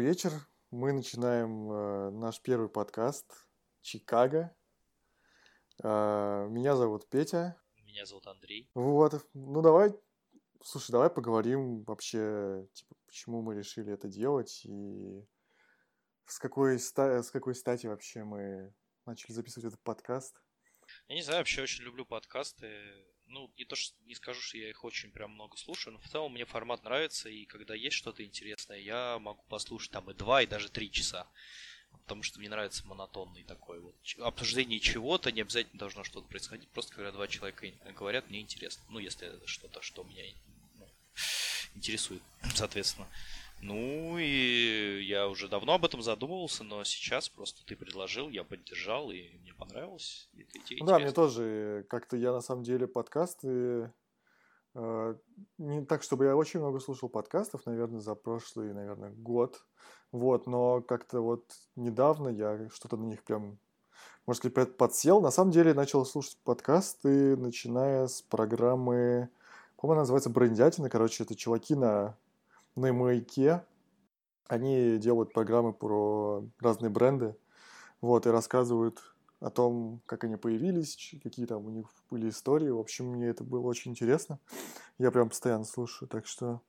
Добрый вечер. Мы начинаем э, наш первый подкаст «Чикаго». А, Меня зовут Петя. Меня зовут Андрей. Вот. Ну, давай, слушай, давай поговорим вообще, типа, почему мы решили это делать и с какой, ста- с какой стати вообще мы начали записывать этот подкаст. Я не знаю, вообще очень люблю подкасты. Ну, не то, что не скажу, что я их очень прям много слушаю, но в целом мне формат нравится, и когда есть что-то интересное, я могу послушать там и два, и даже три часа. Потому что мне нравится монотонный такой вот обсуждение чего-то, не обязательно должно что-то происходить, просто когда два человека и- говорят, мне интересно. Ну, если это что-то, что меня ну, интересует, соответственно. Ну и я уже давно об этом задумывался, но сейчас просто ты предложил, я поддержал, и мне понравилось. И эта идея Ну да, мне тоже как-то я на самом деле подкасты... э, Не так, чтобы я очень много слушал подкастов, наверное, за прошлый, наверное, год. Вот, но как-то вот недавно я что-то на них прям, можно сказать, под- подсел. На самом деле начал слушать подкасты, начиная с программы, по-моему, она называется «Брендятина». Короче, это чуваки на, на маяке. Они делают программы про разные бренды. Вот, и рассказывают о том, как они появились, какие там у них были истории. В общем, мне это было очень интересно. Я прям постоянно слушаю, так что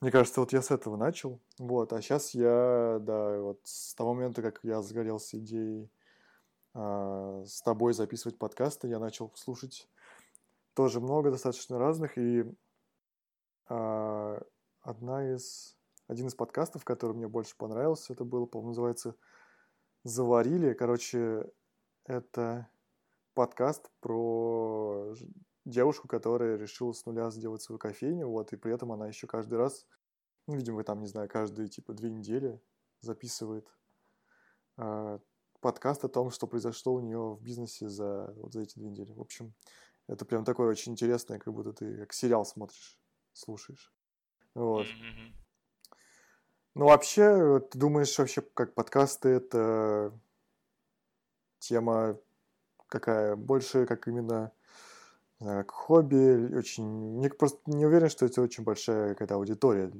мне кажется, вот я с этого начал. Вот, а сейчас я, да, вот с того момента, как я загорелся идеей а, с тобой записывать подкасты, я начал слушать тоже много достаточно разных, и а, одна из, один из подкастов, который мне больше понравился, это был, по-моему, называется «Заварили». Короче, это подкаст про девушку, которая решила с нуля сделать свою кофейню, вот, и при этом она еще каждый раз, ну, видимо, там, не знаю, каждые, типа, две недели записывает а, подкаст о том, что произошло у нее в бизнесе за, вот за эти две недели. В общем, это прям такое очень интересное, как будто ты как сериал смотришь, слушаешь. Вот. Ну, вообще, вот ты думаешь, вообще, как подкасты это тема какая? Больше как именно, не знаю, как хобби, очень... Мне просто не уверен, что это очень большая какая-то аудитория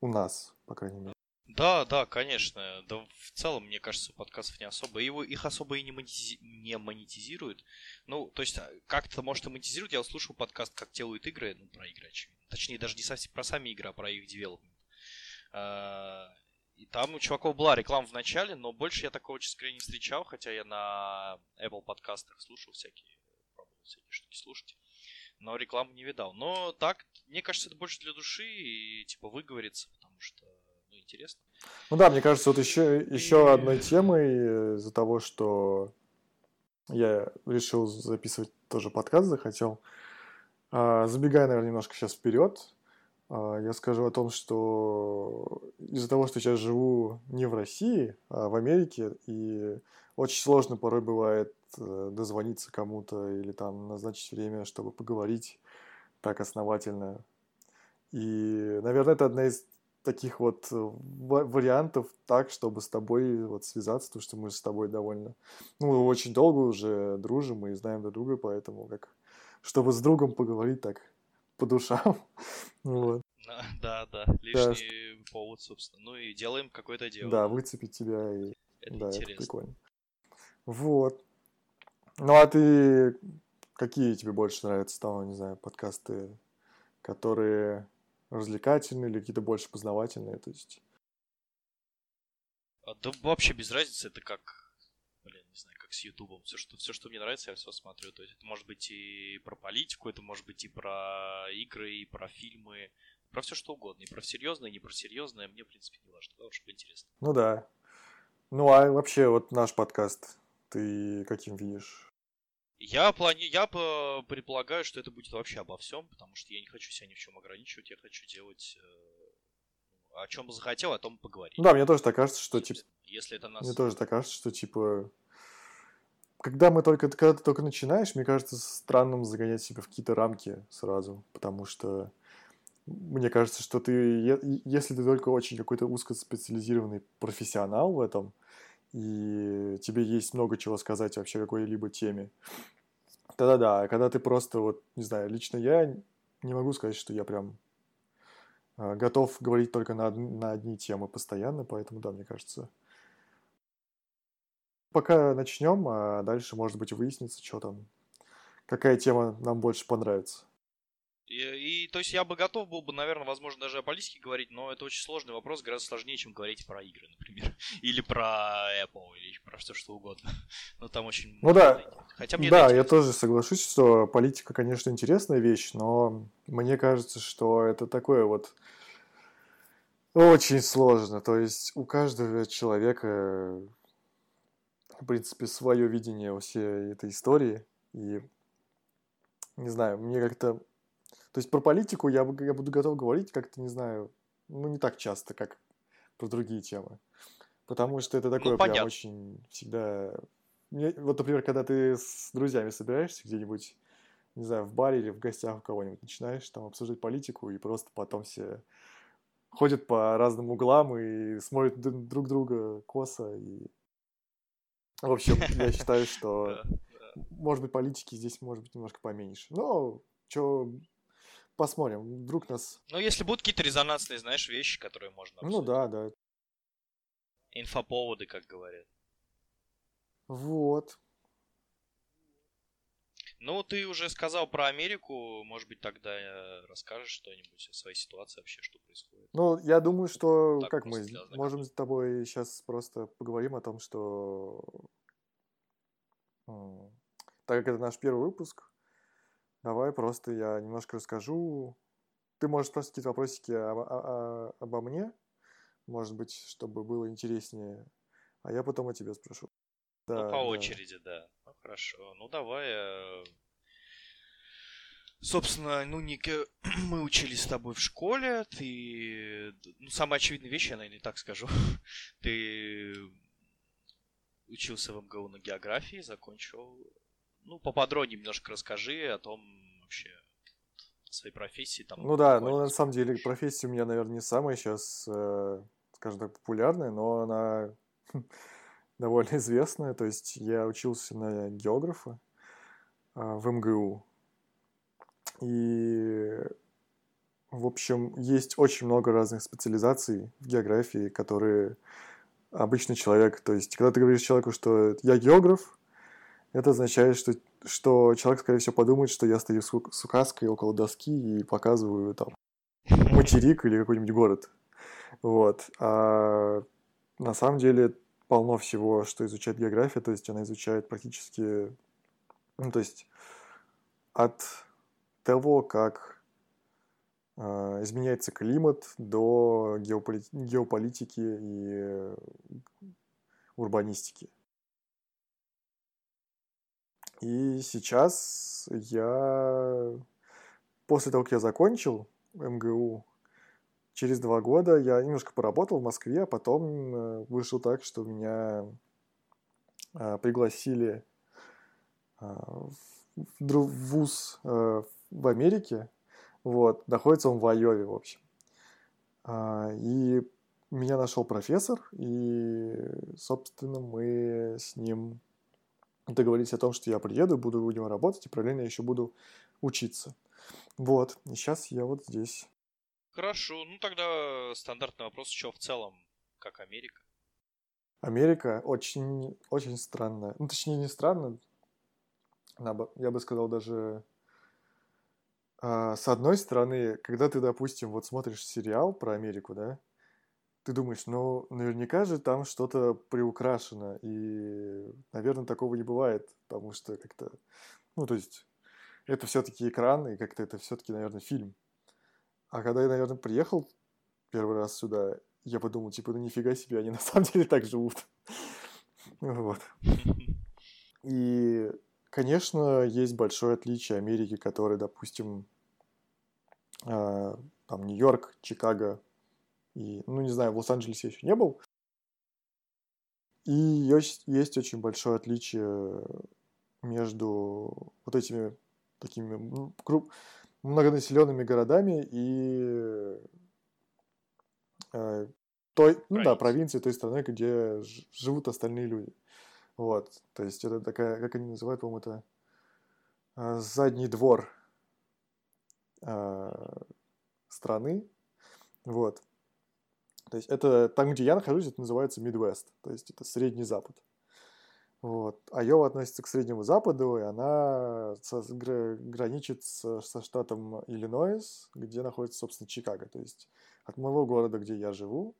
у нас, по крайней мере. Да, да, конечно. Да в целом, мне кажется, подкастов не особо. Его, их особо и не, монетизи- не монетизируют. Ну, то есть, а, как-то, может, и монетизируют. Я слушал подкаст «Как делают игры», ну, про игры, очевидно. Точнее, даже не совсем про сами игры, а про их девелопмент. А, И там у чуваков была реклама в начале, но больше я такого, честно говоря, не встречал, хотя я на Apple подкастах слушал всякие, пробовал всякие штуки слушать. Но рекламу не видал. Но так, мне кажется, это больше для души и типа выговориться, потому что, ну, интересно. Ну да, мне кажется, вот еще, еще одной темой из-за того, что я решил записывать тоже подкаст, захотел. А, Забегая, наверное, немножко сейчас вперед, а, я скажу о том, что из-за того, что сейчас живу не в России, а в Америке, и очень сложно порой бывает э, дозвониться кому-то или там назначить время, чтобы поговорить так основательно. И, наверное, это одна из таких вот э, ва- вариантов так, чтобы с тобой вот связаться, потому что мы с тобой довольно, ну, очень долго уже дружим и знаем друг друга, поэтому как, чтобы с другом поговорить так по душам, вот, На- Да, да, лишний повод, собственно. Ну и делаем какое-то дело. да, выцепить тебя и, Это да, это интересно. прикольно. Вот. Ну, а ты, какие тебе больше нравятся там, не знаю, подкасты, которые развлекательные или какие-то больше познавательные, то есть... А, Да вообще без разницы, это как, не знаю, как с Ютубом. Все, что, все, что мне нравится, я все смотрю. То есть это может быть и про политику, это может быть и про игры, и про фильмы, про все что угодно. И про серьезное, и не про серьезное. Мне, в принципе, не важно. Главное, чтобы интересно. Ну да. Ну а вообще вот наш подкаст ты каким видишь? Я, плани... я по- предполагаю, что это будет вообще обо всем, потому что я не хочу себя ни в чем ограничивать, я хочу делать э, о чем захотел, о том поговорить. Ну да, мне тоже так кажется, что типа, Если это нас... мне тоже так кажется, что типа, когда мы только, когда ты только начинаешь, мне кажется странным загонять себя в какие-то рамки сразу, потому что мне кажется, что ты, если ты только очень какой-то узкоспециализированный профессионал в этом, и тебе есть много чего сказать вообще какой-либо теме, тогда да, а когда ты просто вот, не знаю, лично я не могу сказать, что я прям э, готов говорить только на, на одни темы постоянно, поэтому, да, мне кажется. Пока начнем, а дальше, может быть, выяснится, что там, какая тема нам больше понравится. И, и то есть я бы готов был бы, наверное, возможно, даже о политике говорить, но это очень сложный вопрос, гораздо сложнее, чем говорить про игры, например. Или про Apple, или про все что угодно. Но там очень Ну да. Хотя мне да, я тоже соглашусь, что политика, конечно, интересная вещь, но мне кажется, что это такое вот очень сложно. То есть у каждого человека, в принципе, свое видение всей этой истории. И не знаю, мне как-то то есть про политику я, я буду готов говорить как-то, не знаю, ну, не так часто, как про другие темы. Потому что это такое ну, прям очень всегда... Мне, вот, например, когда ты с друзьями собираешься где-нибудь, не знаю, в баре или в гостях у кого-нибудь, начинаешь там обсуждать политику, и просто потом все ходят по разным углам и смотрят друг друга косо. И... В общем, я считаю, что, может быть, политики здесь может быть немножко поменьше. Но что посмотрим, вдруг нас... Ну, если будут какие-то резонансные, знаешь, вещи, которые можно обсудить. Ну да, да. Инфоповоды, как говорят. Вот. Ну, ты уже сказал про Америку, может быть, тогда расскажешь что-нибудь о своей ситуации вообще, что происходит. Ну, я думаю, что так, как мы можем с тобой сейчас просто поговорим о том, что так как это наш первый выпуск, Давай просто я немножко расскажу. Ты можешь спросить какие-то вопросики об, о, обо мне, может быть, чтобы было интереснее, а я потом о тебе спрошу. Ну, да, ну, по да. очереди, да. Хорошо. Ну, давай. Э... Собственно, ну, Ник, мы учились с тобой в школе. Ты... Ну, самая очевидная вещь, я, наверное, так скажу. ты учился в МГУ на географии, закончил ну, поподробнее немножко расскажи о том вообще, о своей профессии. Там, ну да, ну на самом деле профессия у меня, наверное, не самая сейчас, э, скажем так, популярная, но она довольно известная. То есть я учился на географа э, в МГУ. И, в общем, есть очень много разных специализаций в географии, которые обычный человек, то есть, когда ты говоришь человеку, что я географ, это означает, что, что человек, скорее всего, подумает, что я стою с указкой около доски и показываю там материк или какой-нибудь город. Вот. А на самом деле полно всего, что изучает география, то есть она изучает практически, ну, то есть от того, как э, изменяется климат, до геополит... геополитики и урбанистики. И сейчас я, после того, как я закончил МГУ, через два года я немножко поработал в Москве, а потом э, вышел так, что меня э, пригласили э, в вуз в Америке. Вот, находится он в Айове, в общем. А, и меня нашел профессор, и, собственно, мы с ним договорились о том, что я приеду, буду у него работать, и параллельно еще буду учиться. Вот, и сейчас я вот здесь. Хорошо, ну тогда стандартный вопрос, что в целом, как Америка? Америка очень, очень странная. Ну, точнее, не странно, я бы сказал даже... А, с одной стороны, когда ты, допустим, вот смотришь сериал про Америку, да, ты думаешь, ну, наверняка же там что-то приукрашено, и, наверное, такого не бывает, потому что как-то, ну, то есть, это все-таки экран, и как-то это все-таки, наверное, фильм. А когда я, наверное, приехал первый раз сюда, я подумал, типа, ну нифига себе, они на самом деле так живут. Вот. И, конечно, есть большое отличие Америки, которая, допустим, а, там Нью-Йорк, Чикаго, и, ну, не знаю, в Лос-Анджелесе еще не был. И есть, есть очень большое отличие между вот этими такими групп, многонаселенными городами и э, той, ну да, провинции той страны, где живут остальные люди. Вот, то есть это такая, как они называют, по-моему, это э, задний двор э, страны, Вот. То есть это там, где я нахожусь, это называется Midwest, то есть это Средний Запад. Вот. Айова относится к Среднему Западу, и она со, гра, граничит со, со штатом Иллинойс, где находится, собственно, Чикаго. То есть от моего города, где я живу,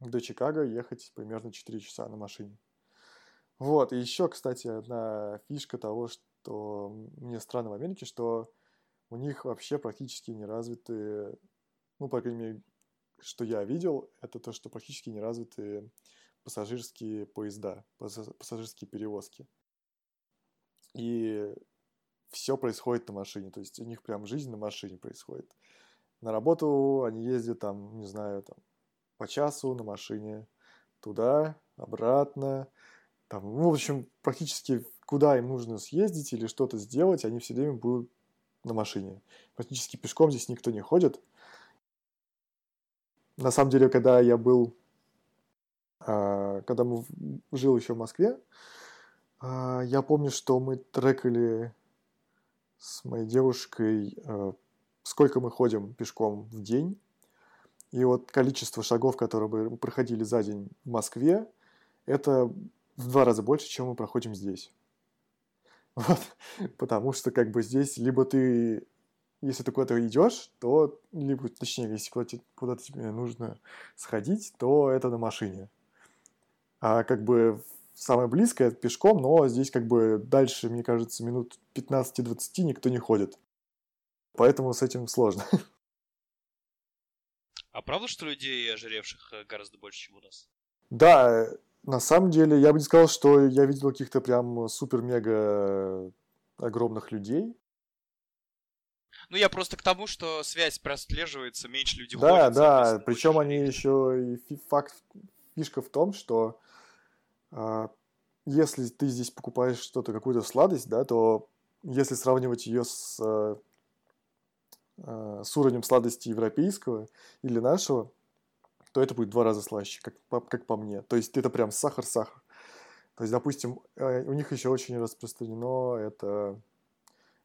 до Чикаго ехать примерно 4 часа на машине. Вот, и еще, кстати, одна фишка того, что мне странно в Америке, что у них вообще практически не развиты, ну, по крайней мере, что я видел, это то, что практически не развиты пассажирские поезда, пассажирские перевозки. И все происходит на машине, то есть у них прям жизнь на машине происходит. На работу они ездят там, не знаю, там по часу на машине туда, обратно. Там, ну, в общем, практически куда им нужно съездить или что-то сделать, они все время будут на машине. Практически пешком здесь никто не ходит. На самом деле, когда я был, когда мы жил еще в Москве, а, я помню, что мы трекали с моей девушкой, а, сколько мы ходим пешком в день. И вот количество шагов, которые мы проходили за день в Москве, это в два раза больше, чем мы проходим здесь. Вот. Потому что как бы здесь либо ты, если ты куда-то идешь, то, либо, точнее, если куда-то, куда тебе нужно сходить, то это на машине. А как бы самое близкое это пешком, но здесь как бы дальше, мне кажется, минут 15-20 никто не ходит. Поэтому с этим сложно. А правда, что людей ожиревших э, гораздо больше, чем у нас? Да, на самом деле, я бы не сказал, что я видел каких-то прям супер-мега огромных людей. Ну, я просто к тому, что связь прослеживается, меньше людей да, ходят. Да, да, причем они еще и факт, фишка в том, что если ты здесь покупаешь что-то, какую-то сладость, да, то если сравнивать ее с а, Э, с уровнем сладости европейского или нашего, то это будет два раза слаще, как, как по мне. То есть это прям сахар-сахар. То есть, допустим, э, у них еще очень распространено это,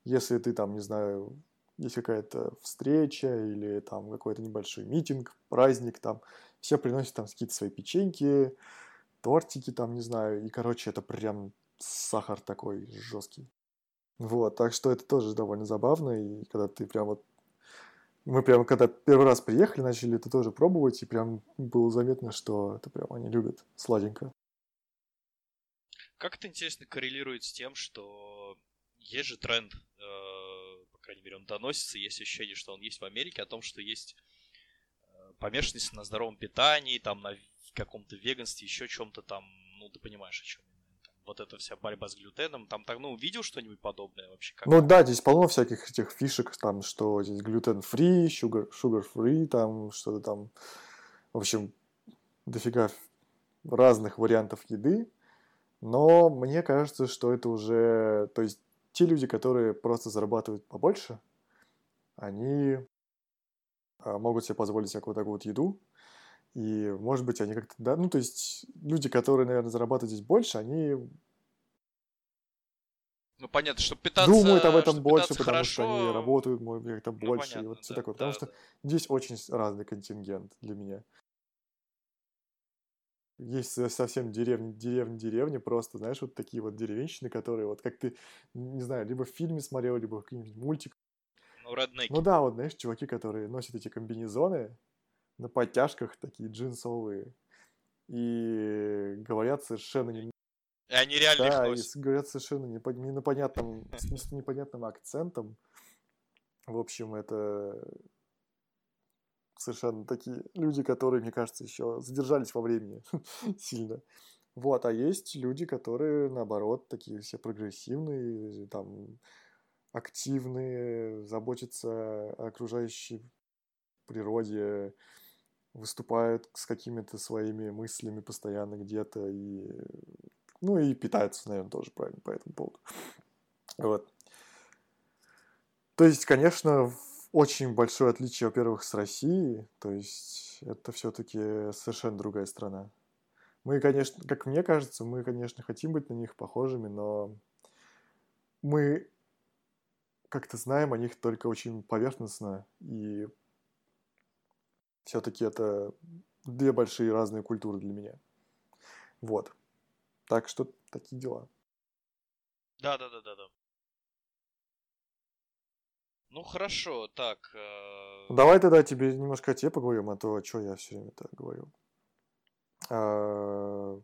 если ты там, не знаю, есть какая-то встреча или там какой-то небольшой митинг, праздник, там все приносят там какие-то свои печеньки, тортики там, не знаю, и, короче, это прям сахар такой жесткий. Вот, так что это тоже довольно забавно, и когда ты прям вот мы прям, когда первый раз приехали, начали это тоже пробовать, и прям было заметно, что это прям они любят сладенько. Как это интересно коррелирует с тем, что есть же тренд, э, по крайней мере, он доносится, есть ощущение, что он есть в Америке, о том, что есть э, помешанность на здоровом питании, там, на каком-то веганстве, еще чем-то там, ну, ты понимаешь, о чем я вот эта вся борьба с глютеном, там так, ну, видел что-нибудь подобное вообще? Как ну да, здесь полно всяких этих фишек, там, что здесь глютен-фри, sugar-free, там, что-то там, в общем, дофига разных вариантов еды, но мне кажется, что это уже, то есть те люди, которые просто зарабатывают побольше, они а, могут себе позволить всякую такую вот еду, и, может быть, они как-то, да, ну, то есть люди, которые, наверное, зарабатывают здесь больше, они ну, понятно, что питаться... Думают об этом больше, потому хорошо... что они работают, может быть, как-то ну, больше, понятно, и вот все да, такое. Потому да, что да. здесь очень разный контингент для меня. Есть совсем деревни, деревни, деревни, просто, знаешь, вот такие вот деревенщины, которые вот как ты, не знаю, либо в фильме смотрел, либо в какой-нибудь мультик. Ну, роднеки. Ну да, вот, знаешь, чуваки, которые носят эти комбинезоны, на подтяжках такие джинсовые. И говорят совершенно не... И они реально да, их и говорят совершенно непо... непонятным, с непонятным акцентом. В общем, это совершенно такие люди, которые, мне кажется, еще задержались во времени сильно. Вот, а есть люди, которые, наоборот, такие все прогрессивные, там, активные, заботятся о окружающей природе, выступают с какими-то своими мыслями постоянно где-то и ну и питаются, наверное, тоже правильно по этому поводу. Вот. То есть, конечно, очень большое отличие, во-первых, с Россией. То есть, это все-таки совершенно другая страна. Мы, конечно, как мне кажется, мы, конечно, хотим быть на них похожими, но мы как-то знаем о них только очень поверхностно и Все-таки это две большие разные культуры для меня. Вот. Так что такие дела. Да, да, да, да, да. Ну хорошо, так. Э... Давай тогда тебе немножко о тебе поговорим, а то что я все время так говорю. А...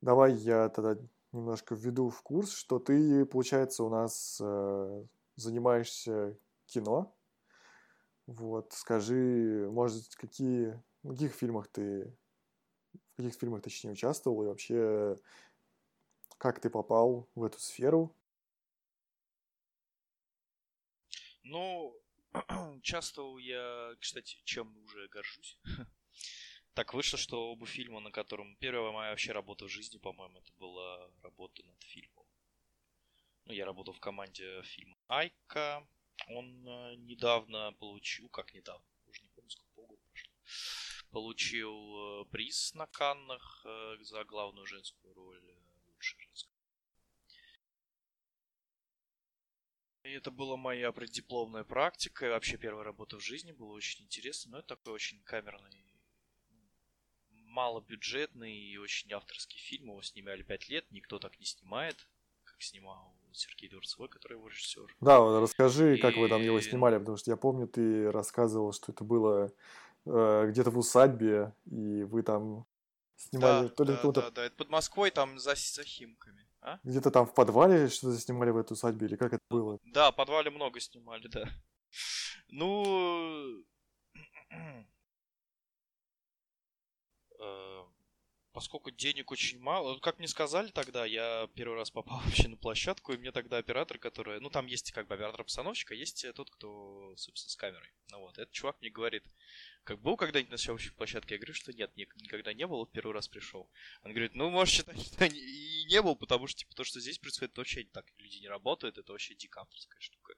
Давай я тогда немножко введу в курс, что ты, получается, у нас э, занимаешься кино. Вот, скажи, может, какие, в каких фильмах ты, в каких фильмах, точнее, участвовал, и вообще, как ты попал в эту сферу? Ну, участвовал я, кстати, чем уже горжусь. Так вышло, что оба фильма, на котором... Первая моя вообще работа в жизни, по-моему, это была работа над фильмом. Ну, я работал в команде фильма Айка. Он э, недавно получил... Как недавно? Уже не помню, сколько полгода прошло. Получил э, приз на Каннах э, за главную женскую роль. Лучшая женская. И это была моя преддипломная практика и вообще первая работа в жизни. Было очень интересно. Но это такой очень камерный малобюджетный и очень авторский фильм. Его снимали пять лет, никто так не снимает, как снимал Сергей Дворцевой, который его режиссер. Да, вот расскажи, и... как вы там его снимали, потому что я помню, ты рассказывал, что это было э, где-то в усадьбе, и вы там снимали да, то ли да, да, да, это под Москвой, там за, за Химками. А? Где-то там в подвале что-то снимали в этой усадьбе, или как это было? Да, в подвале много снимали, да. Ну, Э, поскольку денег очень мало, как мне сказали тогда, я первый раз попал вообще на площадку, и мне тогда оператор, который, ну там есть как бы оператор-постановщик, а есть тот, кто, собственно, с камерой. Ну вот, этот чувак мне говорит, как был когда-нибудь на съемочной площадке? Я говорю, что нет, никогда не был, первый раз пришел. Он говорит, ну, можешь считать, что и не был, потому что, типа, то, что здесь происходит, это вообще так, люди не работают, это вообще дико штука.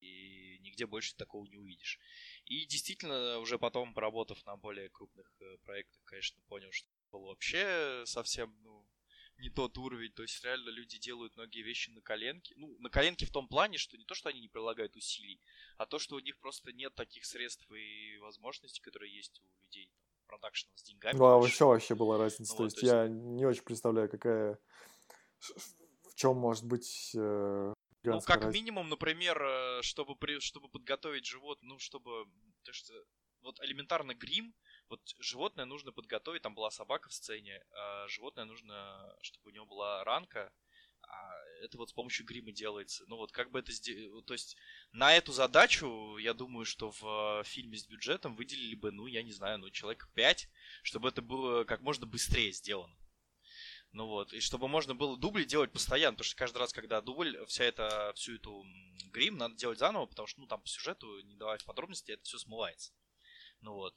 И нигде больше такого не увидишь. И действительно, уже потом, поработав на более крупных э, проектах, конечно, понял, что был вообще совсем, ну, не тот уровень. То есть реально люди делают многие вещи на коленке. Ну, на коленке в том плане, что не то, что они не прилагают усилий, а то, что у них просто нет таких средств и возможностей, которые есть у людей продакшена с деньгами. Ну, а вообще вообще была разница. Ну, то, есть, то есть я не очень представляю, какая... В чем может быть э, ну, как раз... минимум, например, э, чтобы, при, чтобы подготовить животное, ну, чтобы... То что вот элементарно грим, вот животное нужно подготовить, там была собака в сцене, а животное нужно, чтобы у него была ранка, а это вот с помощью грима делается. Ну вот как бы это сделать, то есть на эту задачу, я думаю, что в фильме с бюджетом выделили бы, ну, я не знаю, ну, человек 5, чтобы это было как можно быстрее сделано. Ну вот, и чтобы можно было дубли делать постоянно, потому что каждый раз, когда дубль, вся эта, всю эту грим надо делать заново, потому что, ну, там по сюжету, не давать подробности, это все смывается. Ну вот.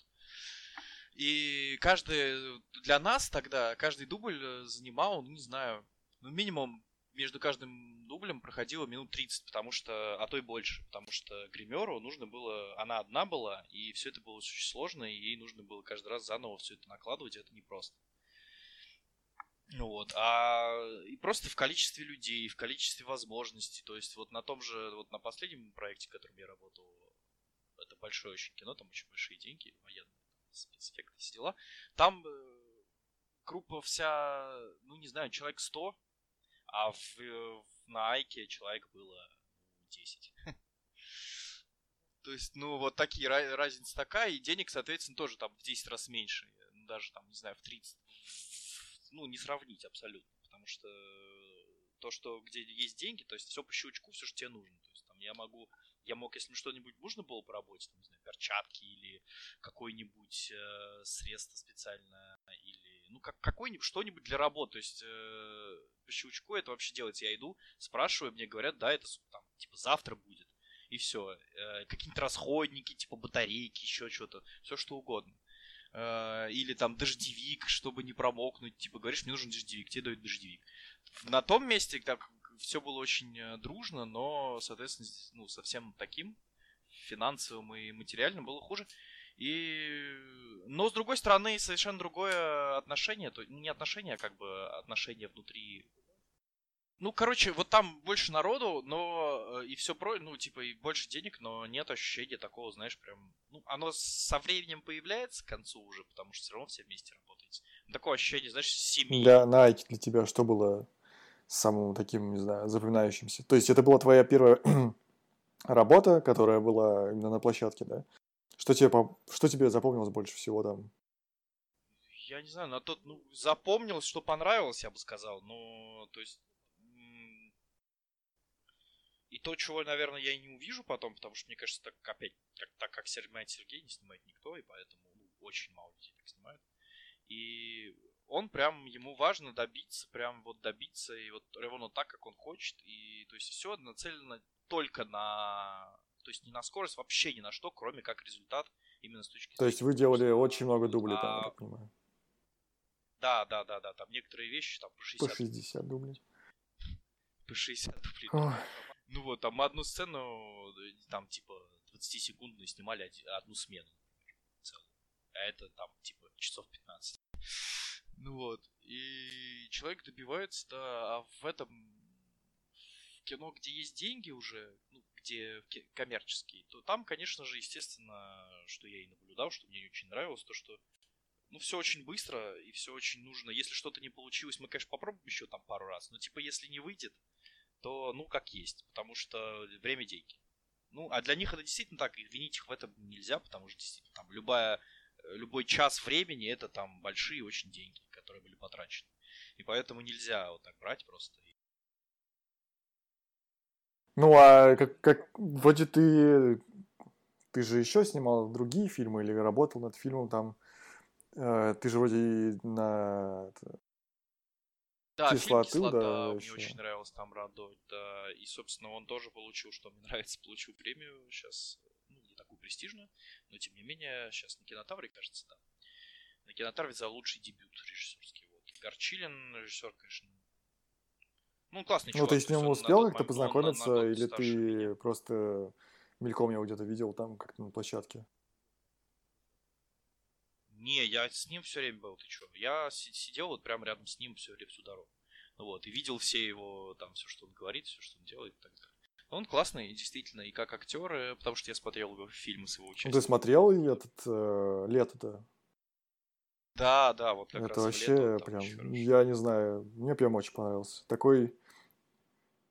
И каждый, для нас тогда, каждый дубль э, занимал, ну, не знаю, ну, минимум между каждым дублем проходило минут 30, потому что, а то и больше, потому что гримеру нужно было, она одна была, и все это было очень сложно, и ей нужно было каждый раз заново все это накладывать, это непросто. Ну вот, а и просто в количестве людей, в количестве возможностей. То есть вот на том же, вот на последнем проекте, в котором я работал, это большое очень кино, там очень большие деньги, военные спецэффекты, все дела. Там э, группа вся, ну не знаю, человек 100, а в, в, на Айке человек было 10. То есть, ну, вот такие, разница такая, и денег, соответственно, тоже там в 10 раз меньше. Даже там, не знаю, в 30, ну, не сравнить абсолютно, потому что то, что где есть деньги, то есть все по щелчку, все, что тебе нужно. То есть там я могу, я мог, если мне что-нибудь нужно было по работе, там, не знаю, перчатки или какое-нибудь э, средство специальное, или, ну, как, какое-нибудь, что-нибудь для работы, то есть э, по щелчку это вообще делается. Я иду, спрашиваю, мне говорят, да, это там, типа, завтра будет. И все. Э, какие-нибудь расходники, типа батарейки, еще что-то. Все что угодно. Э, или там дождевик, чтобы не промокнуть, типа говоришь, мне нужен дождевик, тебе дают дождевик. На том месте так все было очень э, дружно, но, соответственно, ну, совсем таким финансовым и материальным было хуже. И... Но, с другой стороны, совершенно другое отношение, то, не отношение, а как бы отношение внутри Ну, короче, вот там больше народу, но э, и все про, ну, типа, и больше денег, но нет ощущения такого, знаешь, прям, ну, оно со временем появляется к концу уже, потому что все равно все вместе работаете. Такое ощущение, знаешь, семьи. Для Nike для тебя что было самым таким, не знаю, запоминающимся? То есть это была твоя первая работа, которая была именно на площадке, да? Что тебе, что тебе запомнилось больше всего там? Я не знаю, на тот, ну, запомнилось, что понравилось, я бы сказал. Ну, то есть... И то, чего, наверное, я и не увижу потом, потому что, мне кажется, так опять, так, так как снимает Сергей, не снимает никто, и поэтому ну, очень мало людей так снимают. И он прям, ему важно добиться, прям вот добиться, и вот ровно так, как он хочет. И то есть все нацелено только на... То есть не на скорость, вообще ни на что, кроме как результат именно с точки зрения... То есть вы делали очень много дублей а... там, я так понимаю. Да, да, да, да, там некоторые вещи там по 60. По 60 дублей. По 60 дублей. Ой. Ну вот, там одну сцену, там типа 20-секундную снимали одну смену. Целую. А это там типа часов 15. Ну вот. И человек добивается, да, а в этом в кино, где есть деньги уже, ну, где коммерческие, то там, конечно же, естественно, что я и наблюдал, что мне очень нравилось, то, что ну, все очень быстро и все очень нужно. Если что-то не получилось, мы, конечно, попробуем еще там пару раз. Но, типа, если не выйдет, то, ну, как есть. Потому что время деньги. Ну, а для них это действительно так. И винить их в этом нельзя, потому что, действительно, там, любая любой час времени это там большие очень деньги, которые были потрачены. И поэтому нельзя вот так брать просто. Ну, а как, как вроде ты, ты же еще снимал другие фильмы или работал над фильмом там, э, ты же вроде на да, кислоты, фильм «Кислота» да, мне еще. очень нравилось там радовать, да, и, собственно, он тоже получил, что мне нравится, получил премию сейчас такую престижную, но тем не менее сейчас на кинотавре, кажется, да. На кинотавре за лучший дебют режиссерский. Вот. Горчилин, режиссер, конечно, ну, классный чувак. Ну, ты с ним успел как-то познакомиться, на, на или ты меня. просто мельком его где-то видел там, как-то на площадке? Не, я с ним все время был, ты что? Я сидел вот прямо рядом с ним все время всю дорогу. Ну вот, и видел все его, там, все, что он говорит, все, что он делает и так далее. Он классный, действительно, и как актер, потому что я смотрел его фильмы с его участием. Ты смотрел этот э, лето-то? Да, да, вот как Это раз вообще лето, прям, я не знаю, мне прям очень понравился. Такой,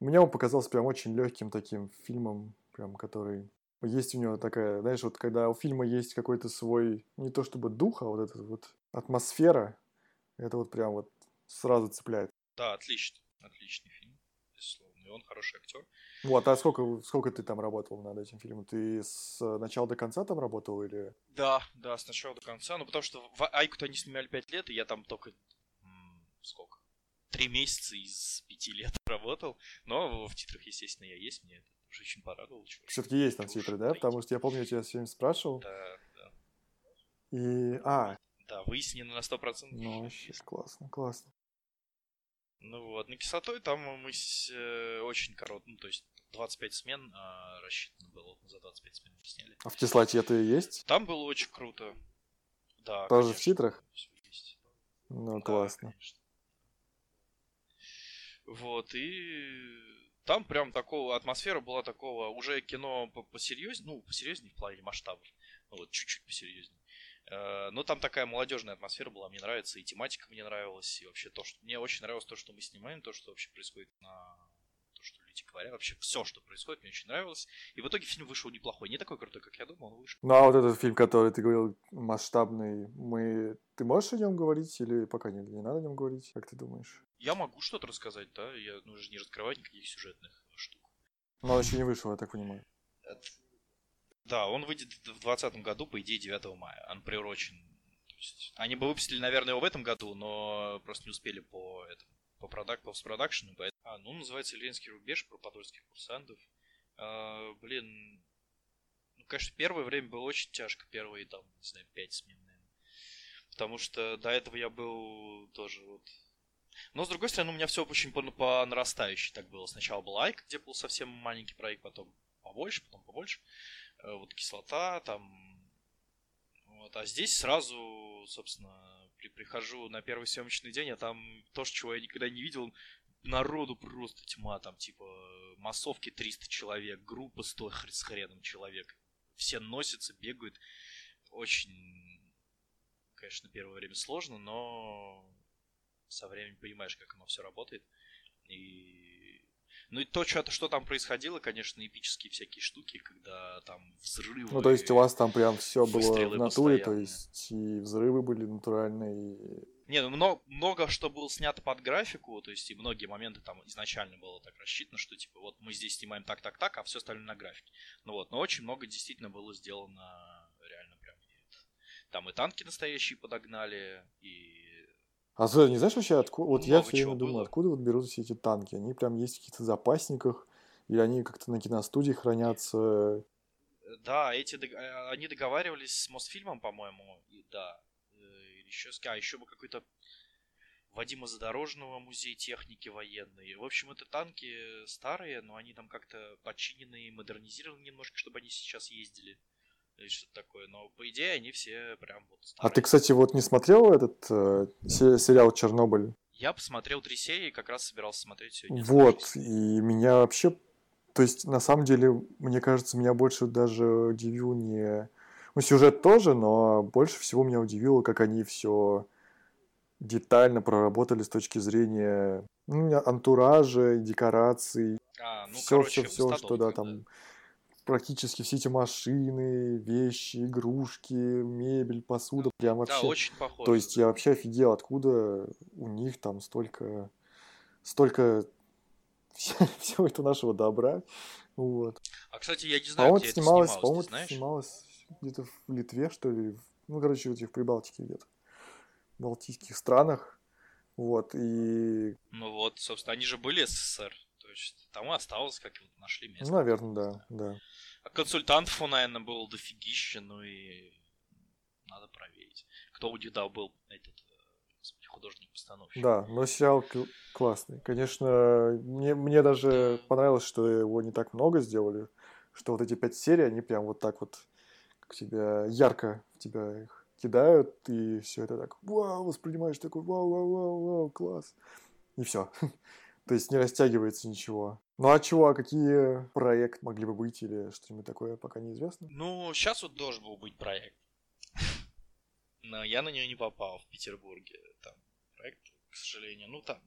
мне он показался прям очень легким таким фильмом, прям который есть у него такая, знаешь, вот когда у фильма есть какой-то свой, не то чтобы дух, а вот эта вот атмосфера, это вот прям вот сразу цепляет. Да, отлично, отличный фильм, безусловно, и он хороший актер. Вот, а сколько, сколько ты там работал над этим фильмом? Ты с начала до конца там работал или? Да, да, с начала до конца. Ну, потому что в Айку-то они снимали 5 лет, и я там только... сколько? Три месяца из пяти лет работал. Но в титрах, естественно, я есть. Мне это уже очень порадовало. Все-таки есть там титры, да? Потому что я помню, я тебя сегодня спрашивал. Да, да. И... А. Да, выяснено на 100%. Ну, вообще классно, классно. Ну вот, на кислотой там мы с, э, очень коротко, ну то есть 25 смен а, рассчитано было, за 25 смен мы сняли. А в кислоте это и есть? Там было очень круто. Да, Тоже конечно, в титрах? Ну, да, классно. Конечно. Вот, и там прям такого, атмосфера была такого, уже кино посерьезнее, ну, посерьезнее в плане масштабов, ну, вот, чуть-чуть посерьезнее. Э, но там такая молодежная атмосфера была, мне нравится, и тематика мне нравилась, и вообще то, что... Мне очень нравилось то, что мы снимаем, то, что вообще происходит на... То, что люди говорят, вообще все, что происходит, мне очень нравилось. И в итоге фильм вышел неплохой, не такой крутой, как я думал, он вышел. Ну, а вот этот фильм, который ты говорил, масштабный, мы... Ты можешь о нем говорить или пока не, не надо о нем говорить, как ты думаешь? Я могу что-то рассказать, да, я ну, же не раскрывать никаких сюжетных штук. Но еще не вышел, я так понимаю. Да, он выйдет в 2020 году, по идее, 9 мая. Он приурочен. То есть, они бы выпустили, наверное, его в этом году, но просто не успели по этому по продак, постпродакшену. Поэтому... А, ну, называется «Ленинский рубеж» про подольских курсантов. А, блин, ну, конечно, первое время было очень тяжко. Первые, там, не знаю, пять смен, наверное. Потому что до этого я был тоже вот... Но, с другой стороны, у меня все очень по, по нарастающей так было. Сначала был Айк, где был совсем маленький проект, потом побольше, потом побольше. Э, вот кислота там. Вот. А здесь сразу, собственно, при, прихожу на первый съемочный день, а там то, чего я никогда не видел, народу просто тьма, там, типа, массовки 300 человек, группа 100 с хреном человек. Все носятся, бегают. Очень, конечно, первое время сложно, но со временем понимаешь, как оно все работает. И ну и то, что, что там происходило, конечно, эпические всякие штуки, когда там взрывы. Ну, то есть у вас там прям все было в натуре, постоянно. то есть и взрывы были натуральные. И... Не, ну много, много что было снято под графику, то есть и многие моменты там изначально было так рассчитано, что типа вот мы здесь снимаем так, так, так, а все остальное на графике. Ну вот, но очень много действительно было сделано реально прям. Там и танки настоящие подогнали, и а ты не знаешь вообще, откуда... Вот я все время думаю, откуда вот берутся все эти танки? Они прям есть в каких-то запасниках, или они как-то на киностудии хранятся? Да, эти э, они договаривались с Мосфильмом, по-моему, и да. Э, еще, а еще бы какой-то Вадима Задорожного музей техники военной. В общем, это танки старые, но они там как-то подчинены и модернизированы немножко, чтобы они сейчас ездили или что-то такое. Но по идее они все прям вот старые. А ты, кстати, вот не смотрел этот э, сериал Чернобыль? Я посмотрел три серии, как раз собирался смотреть сегодня. Вот, и меня вообще... То есть, на самом деле, мне кажется, меня больше даже удивил не... Ну, сюжет тоже, но больше всего меня удивило, как они все детально проработали с точки зрения ну, антуража, декораций. А, ну, все, короче, все, все, что да, там да практически все эти машины, вещи, игрушки, мебель, посуда, прям вообще. Да, очень похоже. То есть я вообще офигел, откуда у них там столько, столько всего этого нашего добра. Вот. А, кстати, я не знаю, по-моему, где это снималось, это по-моему, это снималось где-то в Литве, что ли. Ну, короче, вот в Прибалтике где-то. В Балтийских странах. Вот, и... Ну вот, собственно, они же были СССР. Есть там осталось, как вот нашли место. Ну, наверное, да, да. А консультантов, наверное, было дофигища, ну и надо проверить. Кто у Деда был этот художник-постановщик. Да, но сериал классный. Конечно, мне, мне даже понравилось, что его не так много сделали, что вот эти пять серий, они прям вот так вот как тебя ярко в тебя их кидают, и все это так, вау, воспринимаешь такой, вау, вау, вау, вау, класс. И все. То есть не растягивается ничего. Ну а чего, а какие проекты могли бы быть или что-нибудь такое, пока неизвестно? Ну, сейчас вот должен был быть проект. Но я на нее не попал в Петербурге. Там проект, к сожалению, ну там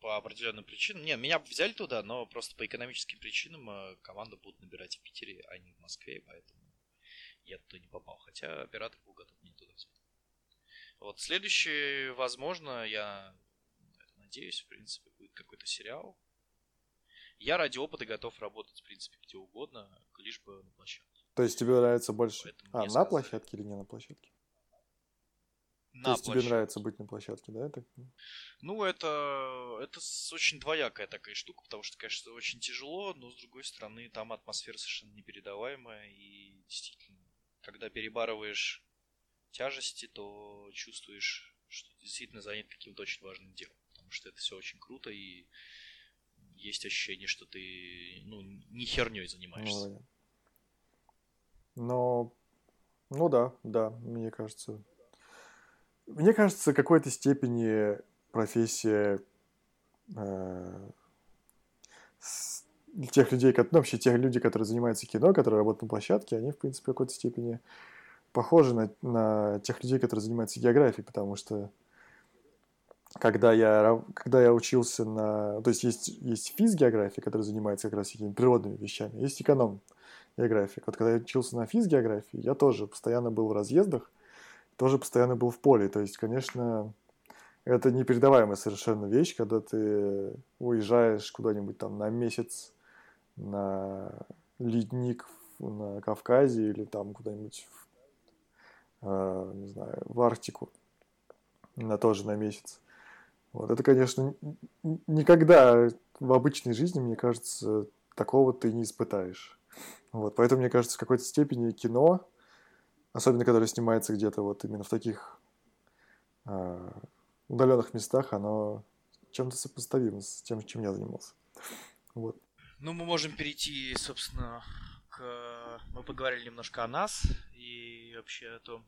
по определенным причинам. Не, меня взяли туда, но просто по экономическим причинам э, команда будут набирать в Питере, а не в Москве, поэтому я туда не попал. Хотя оператор был готов меня туда взять. Вот следующий, возможно, я надеюсь, в принципе, будет какой-то сериал. Я ради опыта готов работать, в принципе, где угодно, лишь бы на площадке. То есть тебе нравится больше... Поэтому а, на сказали. площадке или не на площадке? На То есть площадке. тебе нравится быть на площадке, да? Это... Ну, это, это очень двоякая такая штука, потому что, конечно, очень тяжело, но, с другой стороны, там атмосфера совершенно непередаваемая, и действительно, когда перебарываешь тяжести, то чувствуешь, что действительно занят каким-то очень важным делом что это все очень круто, и есть ощущение, что ты ну, не херней занимаешься. Ну, но, ну да, да, мне кажется. Мне кажется, в какой-то степени профессия э, тех людей, ну, вообще тех людей, которые занимаются кино, которые работают на площадке, они, в принципе, в какой-то степени похожи на, на тех людей, которые занимаются географией, потому что когда я, когда я учился на... То есть есть, есть физгеография, которая занимается как раз такими природными вещами, есть эконом география. Вот когда я учился на физгеографии, я тоже постоянно был в разъездах, тоже постоянно был в поле. То есть, конечно, это непередаваемая совершенно вещь, когда ты уезжаешь куда-нибудь там на месяц на ледник на Кавказе или там куда-нибудь, в, э, не знаю, в Арктику, на тоже на месяц. Вот это, конечно, никогда в обычной жизни, мне кажется, такого ты не испытаешь. Вот, поэтому, мне кажется, в какой-то степени кино, особенно которое снимается где-то вот именно в таких э, удаленных местах, оно чем-то сопоставимо с тем, чем я занимался. Вот. Ну, мы можем перейти, собственно, к... Мы поговорили немножко о нас и вообще о том,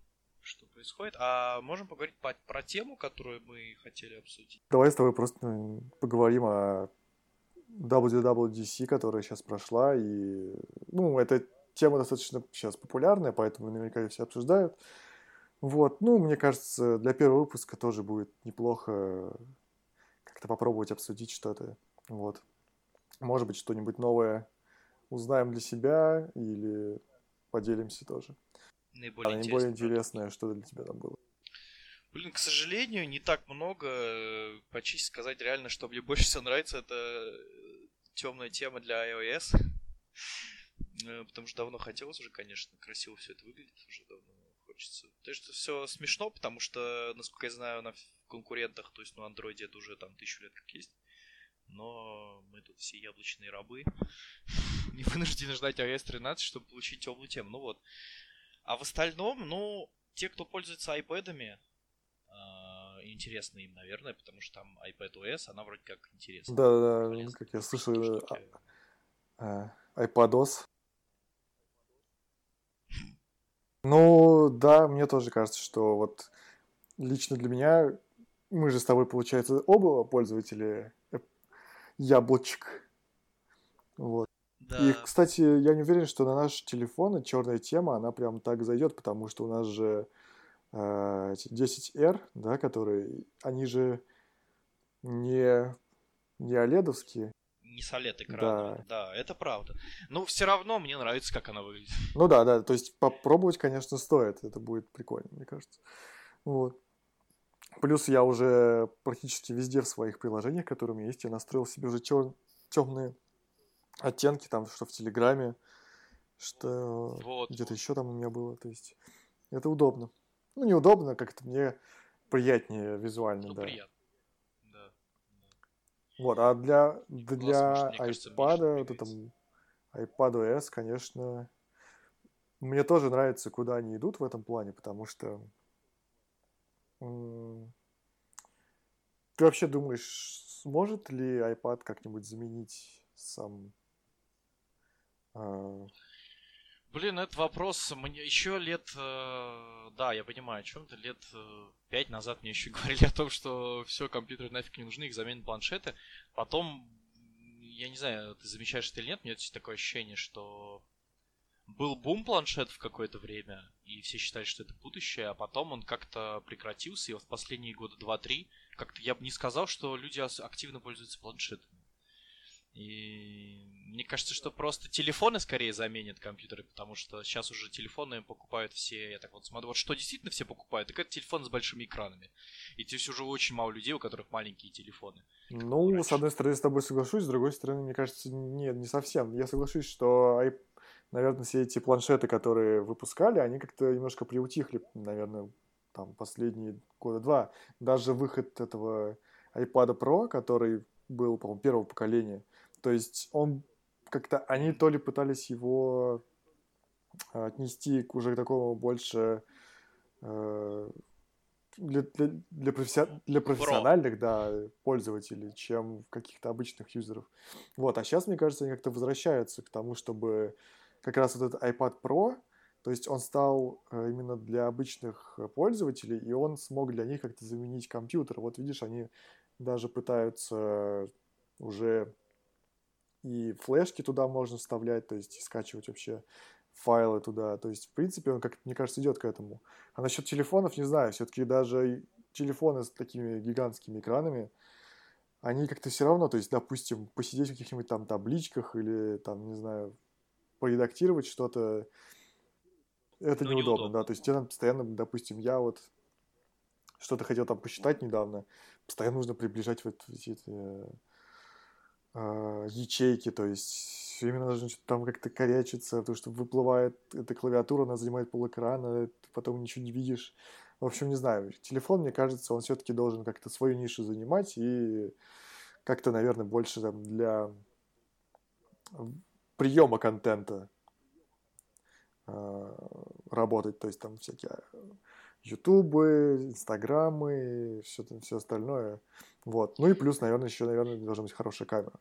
что происходит. А можем поговорить по, про тему, которую мы хотели обсудить? Давай с тобой просто поговорим о WWDC, которая сейчас прошла. И, ну, эта тема достаточно сейчас популярная, поэтому наверняка ее все обсуждают. Вот, ну, мне кажется, для первого выпуска тоже будет неплохо как-то попробовать обсудить что-то. Вот. Может быть, что-нибудь новое узнаем для себя или поделимся тоже. Наиболее, а наиболее интересное, что для тебя там было. Блин, к сожалению, не так много. По чести сказать, реально, что мне больше всего нравится, это темная тема для iOS. Э, потому что давно хотелось уже, конечно, красиво все это выглядит, уже давно хочется. То есть все смешно, потому что, насколько я знаю, на конкурентах, то есть на Android это уже там тысячу лет как есть. Но мы тут все яблочные рабы. Не вынуждены ждать iOS 13, чтобы получить темную тему. Ну вот. А в остальном, ну, те, кто пользуется iPad'ами, э, интересно им, наверное, потому что там iPad OS, она вроде как интересная. Да-да-да, как я слышал, а, а, iPadOS. Ну, да, мне тоже кажется, что вот лично для меня, мы же с тобой, получается, оба пользователи яблочек. Вот. Да. И, кстати, я не уверен, что на наш телефон черная тема, она прям так зайдет, потому что у нас же э, 10R, да, которые, они же не, не оледовские. Не с OLED экраном. Да. да, это правда. Но все равно мне нравится, как она выглядит. Ну да, да, то есть попробовать, конечно, стоит. Это будет прикольно, мне кажется. Вот. Плюс я уже практически везде в своих приложениях, которые у меня есть, я настроил себе уже тем, темные оттенки, там, что в Телеграме, что вот. где-то еще там у меня было. То есть это удобно. Ну, неудобно, как-то мне приятнее визуально, ну, да. Приятно. Да, Вот, а для, для iPad, вот этом iPad OS, конечно, мне тоже нравится, куда они идут в этом плане, потому что ты вообще думаешь, сможет ли iPad как-нибудь заменить сам Блин, этот вопрос мне еще лет, э, да, я понимаю, о чем-то лет э, пять назад мне еще говорили о том, что все компьютеры нафиг не нужны, их заменят планшеты. Потом, я не знаю, ты замечаешь это или нет, у меня такое ощущение, что был бум планшет в какое-то время, и все считали, что это будущее, а потом он как-то прекратился, и вот в последние года два-три как-то я бы не сказал, что люди активно пользуются планшетами. И мне кажется, что просто телефоны скорее заменят компьютеры, потому что сейчас уже телефоны покупают все, я так вот смотрю, вот что действительно все покупают, так это телефон с большими экранами. И здесь уже очень мало людей, у которых маленькие телефоны. Ну, раньше. с одной стороны, с тобой соглашусь, с другой стороны, мне кажется, нет, не совсем. Я соглашусь, что, наверное, все эти планшеты, которые выпускали, они как-то немножко приутихли, наверное, там последние года два. Даже выход этого iPad Pro, который был, по-моему, первого поколения, то есть он как-то, они то ли пытались его а, отнести к уже такому больше э, для, для, для, професси... для профессиональных да, пользователей, чем каких-то обычных юзеров. Вот, а сейчас, мне кажется, они как-то возвращаются к тому, чтобы как раз вот этот iPad Pro, то есть он стал э, именно для обычных пользователей, и он смог для них как-то заменить компьютер. Вот видишь, они даже пытаются уже и флешки туда можно вставлять, то есть скачивать вообще файлы туда. То есть, в принципе, он, как мне кажется, идет к этому. А насчет телефонов, не знаю, все-таки даже телефоны с такими гигантскими экранами, они как-то все равно, то есть, допустим, посидеть в каких-нибудь там табличках или там, не знаю, поредактировать что-то, это ну, неудобно, неудобно, да. То есть тебе надо постоянно, допустим, я вот что-то хотел там посчитать недавно, постоянно нужно приближать вот эти э, ячейки, то есть именно нужно там как-то корячиться, потому что выплывает эта клавиатура, она занимает пол экрана, ты потом ничего не видишь. В общем, не знаю, телефон, мне кажется, он все-таки должен как-то свою нишу занимать и как-то, наверное, больше там для приема контента э, работать, то есть там всякие Ютубы, Инстаграмы, все, все остальное. Вот. Ну и плюс, наверное, еще, наверное, должна быть хорошая камера.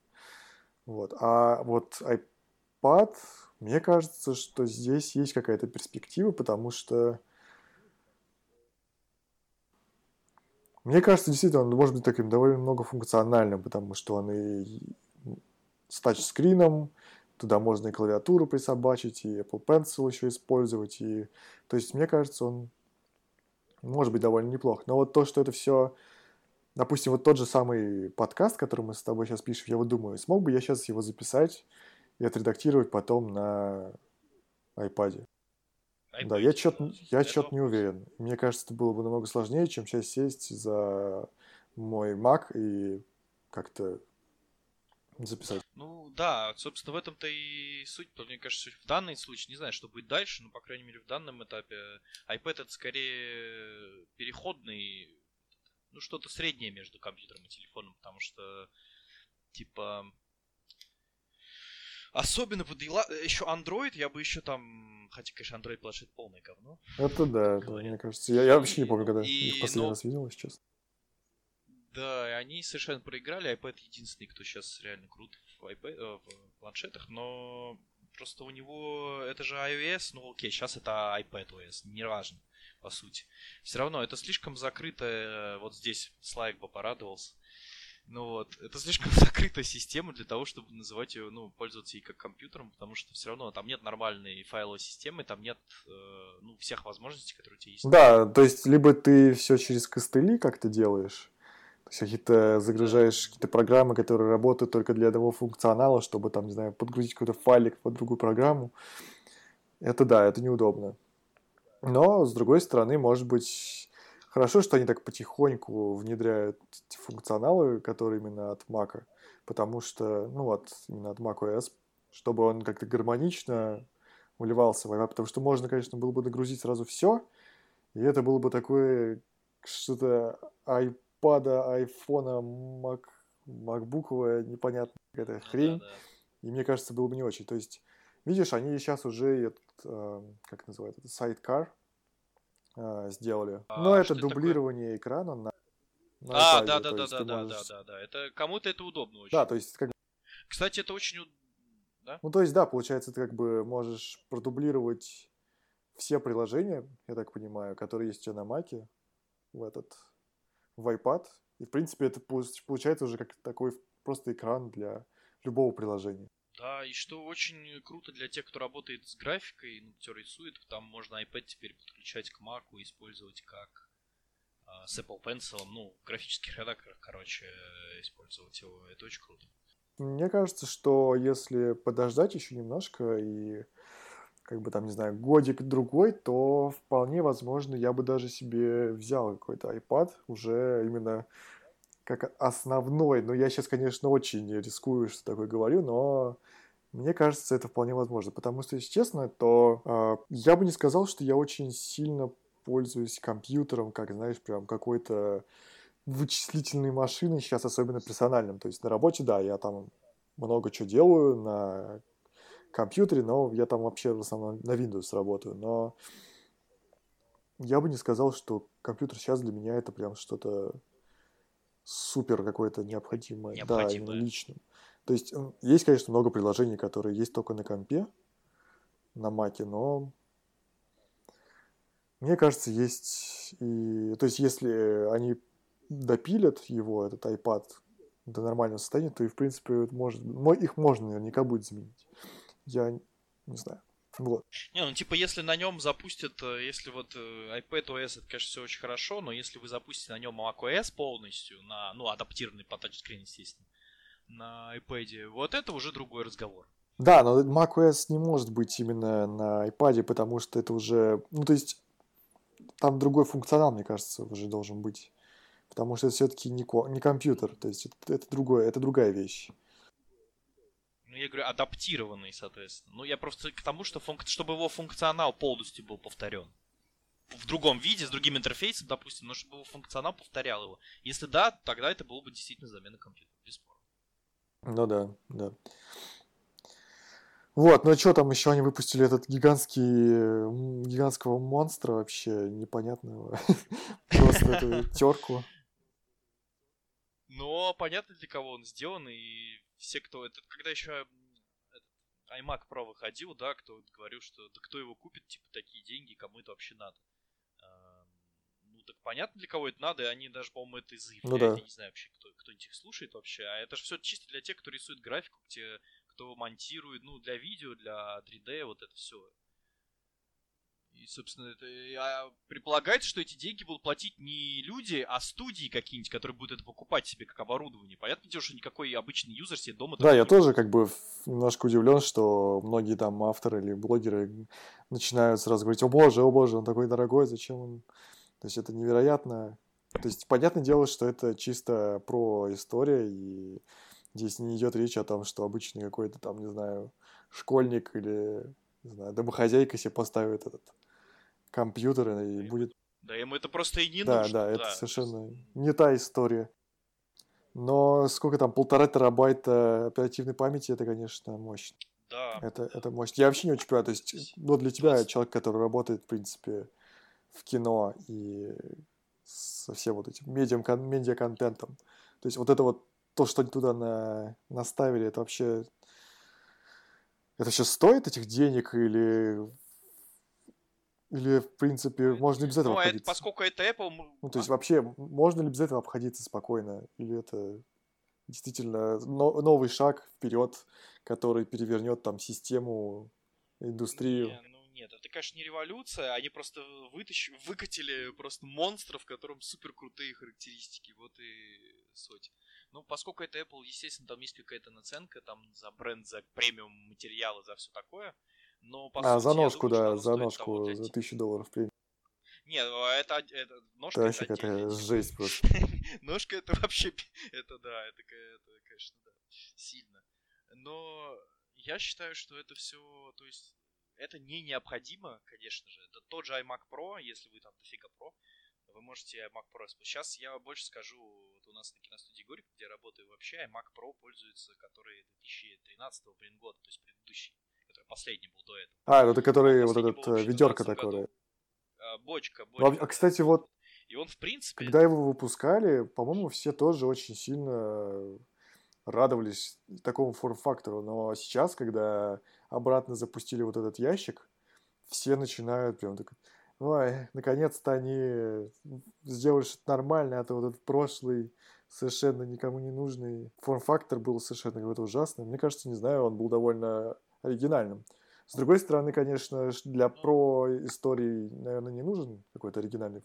Вот. А вот iPad, мне кажется, что здесь есть какая-то перспектива, потому что Мне кажется, действительно, он может быть таким довольно многофункциональным, потому что он и с тачскрином, туда можно и клавиатуру присобачить, и Apple Pencil еще использовать, и... То есть, мне кажется, он может быть довольно неплох. Но вот то, что это все... Допустим, вот тот же самый подкаст, который мы с тобой сейчас пишем, я вот думаю, смог бы я сейчас его записать и отредактировать потом на iPad? iPad да, я что-то я что не уверен. Мне кажется, это было бы намного сложнее, чем сейчас сесть за мой Mac и как-то записать. Ну да, собственно, в этом-то и суть, мне кажется, в данный случай, не знаю, что будет дальше, но, по крайней мере, в данном этапе iPad это скорее переходный, ну, что-то среднее между компьютером и телефоном, потому что, типа, особенно под еще Android, я бы еще там, хотя, конечно, Android планшет полное говно. Это да, да, мне кажется, я, я вообще не помню, когда и, их последний но... раз видел, если честно. Да, они совершенно проиграли. iPad единственный, кто сейчас реально крут в, iPad, э, в планшетах, но просто у него это же iOS, ну окей, сейчас это iPadOS, не важно, по сути. Все равно это слишком закрытое, вот здесь Слайк бы порадовался. Ну вот, это слишком закрытая система для того, чтобы называть ее, ну, пользоваться ей как компьютером, потому что все равно там нет нормальной файловой системы, там нет, э, ну, всех возможностей, которые у тебя есть. Да, то есть, либо ты все через костыли как-то делаешь, какие-то загружаешь какие-то программы, которые работают только для одного функционала, чтобы там, не знаю, подгрузить какой-то файлик под другую программу. Это да, это неудобно. Но, с другой стороны, может быть, хорошо, что они так потихоньку внедряют функционалы, которые именно от Mac, потому что, ну вот, именно от macOS, чтобы он как-то гармонично вливался в iPad, потому что можно, конечно, было бы нагрузить сразу все, и это было бы такое что-то iPad, айфона, Mac, макбуковая, непонятная какая-то хрень. Да, да. И мне кажется, было бы не очень. То есть, видишь, они сейчас уже, этот, э, как называют это, сайдкар э, сделали. А, Но это дублирование такое? экрана на, на А, iPad, да, да, да, да, да, можешь... да, да, да. Это кому-то это удобно очень. Да, то есть как Кстати, это очень да? Ну, то есть, да, получается, ты как бы можешь продублировать все приложения, я так понимаю, которые есть у тебя на Маке в этот в iPad. И, в принципе, это получается уже как такой просто экран для любого приложения. Да, и что очень круто для тех, кто работает с графикой, ну, кто рисует, там можно iPad теперь подключать к Mac и использовать как э, с Apple Pencil, ну, в графических редакторах, короче, использовать его. Это очень круто. Мне кажется, что если подождать еще немножко и как бы там, не знаю, годик-другой, то вполне возможно я бы даже себе взял какой-то iPad уже именно как основной. Но я сейчас, конечно, очень рискую, что такое говорю, но мне кажется, это вполне возможно. Потому что, если честно, то э, я бы не сказал, что я очень сильно пользуюсь компьютером, как, знаешь, прям какой-то вычислительной машиной сейчас, особенно персональным. То есть на работе, да, я там много чего делаю на компьютере, но я там вообще в основном на Windows работаю. Но я бы не сказал, что компьютер сейчас для меня это прям что-то супер какое-то необходимое. необходимое. Да, именно личным. То есть есть, конечно, много приложений, которые есть только на компе, на маке, но мне кажется, есть и... То есть если они допилят его, этот iPad, до нормального состояния, то и, в принципе, может, их можно наверняка будет заменить я не знаю. Вот. Не, ну типа, если на нем запустят, э, если вот э, iPad OS, это, конечно, все очень хорошо, но если вы запустите на нем macOS полностью, на, ну, адаптированный по тачскрин, естественно, на iPad, вот это уже другой разговор. Да, но macOS не может быть именно на iPad, потому что это уже, ну, то есть, там другой функционал, мне кажется, уже должен быть. Потому что это все-таки не, не компьютер, то есть это, это другое, это другая вещь. Ну, я говорю, адаптированный, соответственно. Ну, я просто к тому, что функ... чтобы его функционал полностью был повторен. В другом виде, с другим интерфейсом, допустим, но чтобы его функционал повторял его. Если да, тогда это было бы действительно замена компьютера, бесспорно. Ну да, да. Вот, ну а что там еще они выпустили этот гигантский, гигантского монстра вообще непонятного. Просто эту терку. Но понятно, для кого он сделан, и все, кто... Это когда еще iMac Pro выходил, да, кто говорил, что да кто его купит, типа, такие деньги, кому это вообще надо. Ну, так понятно, для кого это надо, и они даже, по-моему, это заявляют. Ну да. Я не знаю вообще, кто, кто-нибудь их слушает вообще. А это же все чисто для тех, кто рисует графику, те, кто монтирует, ну, для видео, для 3D, вот это все. И, собственно, это а предполагается, что эти деньги будут платить не люди, а студии какие-нибудь, которые будут это покупать себе как оборудование. Понятно дело, что никакой обычный юзер себе дома... Да, я тоже как бы немножко удивлен, что многие там авторы или блогеры начинают сразу говорить, о боже, о боже, он такой дорогой, зачем он... То есть это невероятно. То есть понятное дело, что это чисто про историю, и здесь не идет речь о том, что обычный какой-то там, не знаю, школьник или, не знаю, домохозяйка себе поставит этот компьютер и будет... Да, ему это просто и не да, нужно. Да, да, это совершенно не та история. Но сколько там, полтора терабайта оперативной памяти, это, конечно, мощно. Да. Это, это мощно. Я вообще не очень понимаю, то есть, ну, для тебя, 20... человек, который работает, в принципе, в кино и со всем вот этим медиа, медиа-контентом, то есть вот это вот, то, что они туда на, наставили, это вообще... Это сейчас стоит этих денег или или, в принципе, можно и без этого ну, обходиться? Это, поскольку это Apple... Ну, то есть, вообще, можно ли без этого обходиться спокойно? Или это действительно но, новый шаг вперед, который перевернет там систему, индустрию? Не, ну нет, это, конечно, не революция, они просто вытащ... выкатили просто монстров, в котором супер крутые характеристики, вот и суть. Ну, поскольку это Apple, естественно, там есть какая-то наценка, там за бренд, за премиум материалы, за все такое, но, по а, сути, за ножку, думаю, да, за ножку за тысячу долларов премиум. Нет, ну, это, это ножка это вообще какая жесть просто. Ножка это вообще, это да, это, это, конечно, да, сильно. Но я считаю, что это все, то есть, это не необходимо, конечно же. Это тот же iMac Pro, если вы там дофига Pro, вы можете iMac Pro. Сейчас я больше скажу, вот у нас на киностудии Горик, где я работаю вообще, iMac Pro пользуется, который 2013 блин, год, то есть предыдущий который последний был до этого. А, это который вот этот э, ведерко такое. А, бочка, бочка. А, кстати, вот и он, в принципе... Когда его выпускали, по-моему, все тоже очень сильно радовались такому форм-фактору. Но сейчас, когда обратно запустили вот этот ящик, все начинают прям так... Ой, наконец-то они сделали что-то нормальное, а то вот этот прошлый совершенно никому не нужный форм-фактор был совершенно какой-то ужасный. Мне кажется, не знаю, он был довольно оригинальным. С другой стороны, конечно, для про истории, наверное, не нужен какой-то оригинальный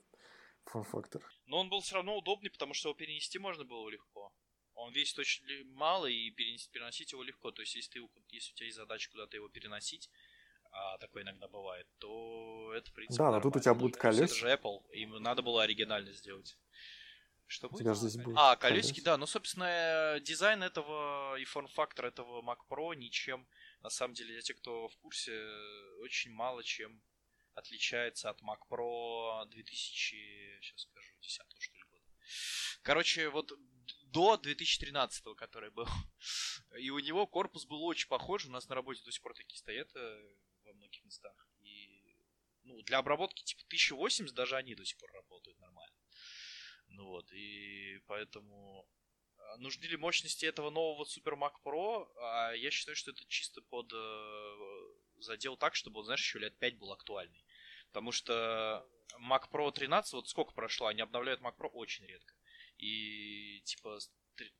форм-фактор. Но он был все равно удобный, потому что его перенести можно было легко. Он весит очень мало, и перенести, переносить его легко. То есть, если, ты, если у тебя есть задача куда-то его переносить, а такое иногда бывает, то это, в принципе, Да, но тут у тебя будут колеса. Это же Apple, им надо было оригинально сделать. Что будет? У тебя здесь будет а, колесики, да. Ну, собственно, дизайн этого и форм-фактор этого Mac Pro ничем на самом деле, для тех, кто в курсе, очень мало чем отличается от Mac Pro 2000, сейчас скажу, 10 что ли года. Короче, вот до 2013, который был. И у него корпус был очень похож. У нас на работе до сих пор такие стоят э, во многих местах. И ну, для обработки типа 1080 даже они до сих пор работают нормально. Ну вот, и поэтому нужны ли мощности этого нового Super Mac Pro? А я считаю, что это чисто под э, задел так, чтобы он, знаешь, еще лет 5 был актуальный. Потому что Mac Pro 13, вот сколько прошло, они обновляют Mac Pro очень редко. И типа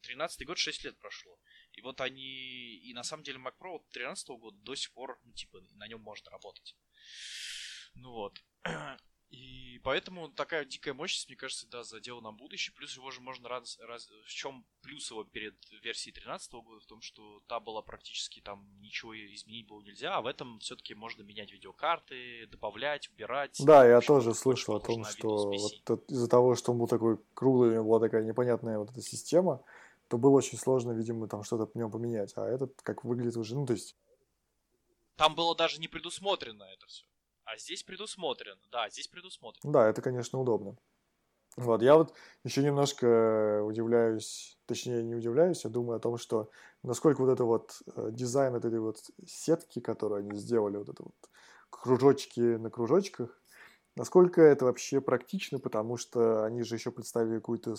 13 год 6 лет прошло. И вот они, и на самом деле Mac Pro 13 года до сих пор, ну типа, на нем можно работать. Ну вот. И поэтому такая дикая мощность, мне кажется, да, задел на будущее. Плюс его же можно раз, раз в чем плюс его перед версией 2013 года, в том, что та была практически там ничего изменить было нельзя, а в этом все-таки можно менять видеокарты, добавлять, убирать. Да, я тоже слышал о том, что вот из-за того, что он был такой круглый, у него была такая непонятная вот эта система, то было очень сложно, видимо, там что-то в нем поменять. А этот как выглядит уже, ну то есть... Там было даже не предусмотрено это все. А здесь предусмотрено. Да, здесь предусмотрено. Да, это, конечно, удобно. Вот, я вот еще немножко удивляюсь, точнее не удивляюсь, я думаю о том, что насколько вот это вот э, дизайн этой вот сетки, которую они сделали, вот это вот кружочки на кружочках, насколько это вообще практично, потому что они же еще представили какую-то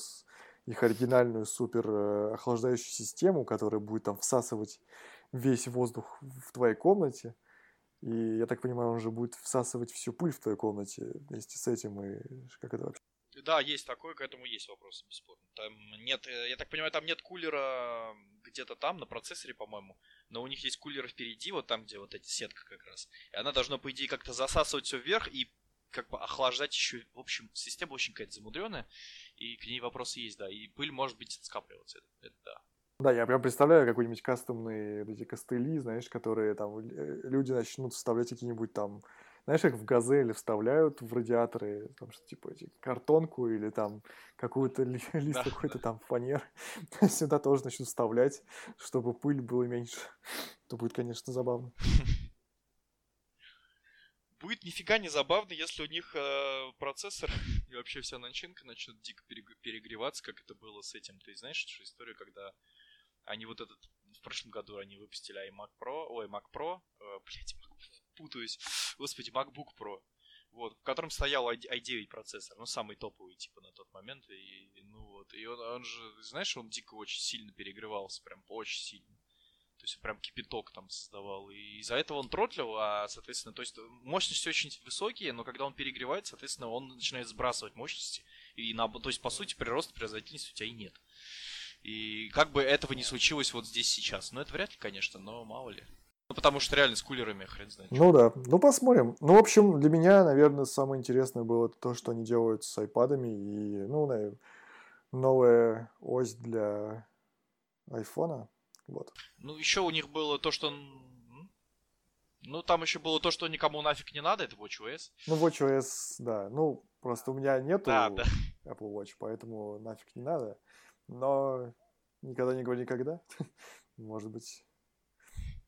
их оригинальную супер э, охлаждающую систему, которая будет там всасывать весь воздух в твоей комнате. И я так понимаю, он же будет всасывать всю пыль в твоей комнате вместе с этим. И как это вообще? да, есть такое, к этому есть вопросы, бесспорно. Там нет, э, я так понимаю, там нет кулера где-то там, на процессоре, по-моему, но у них есть кулер впереди, вот там, где вот эта сетка как раз. И она должна, по идее, как-то засасывать все вверх и как бы охлаждать еще. В общем, система очень какая-то замудренная, и к ней вопросы есть, да. И пыль может быть скапливаться, это, это да. Да, я прям представляю какой-нибудь кастомные эти костыли, знаешь, которые там э, люди начнут вставлять какие-нибудь там знаешь, как в газели вставляют в радиаторы, там, что, типа, эти, картонку или там какую-то ли, лист да, какой-то да. там фанер, сюда тоже начнут вставлять, чтобы пыль была меньше. То будет, конечно, забавно. Будет нифига не забавно, если у них э, процессор и вообще вся начинка начнет дико перегреваться, как это было с этим. Ты знаешь, что история, когда они вот этот в прошлом году они выпустили iMac Pro, ой, Mac Pro, э, блять, путаюсь, господи, MacBook Pro, вот, в котором стоял i9 процессор, ну, самый топовый, типа, на тот момент, и, ну, вот, и он, он же, знаешь, он дико очень сильно перегревался, прям очень сильно. То есть прям кипяток там создавал. И из-за этого он тротлил, а, соответственно, то есть мощности очень высокие, но когда он перегревает, соответственно, он начинает сбрасывать мощности. И на, то есть, по сути, прироста производительности у тебя и нет. И как бы этого не случилось вот здесь сейчас. Ну, это вряд ли, конечно, но мало ли. Ну, потому что реально с кулерами хрен знает. Ну да, ну посмотрим. Ну, в общем, для меня, наверное, самое интересное было то, что они делают с айпадами и, ну, наверное, новая ось для айфона. Вот. Ну, еще у них было то, что... Ну, там еще было то, что никому нафиг не надо, это WatchOS. Ну, WatchOS, да. Ну, просто у меня нету да, да. Apple Watch, поэтому нафиг не надо. Но никогда не говори никогда. Может быть,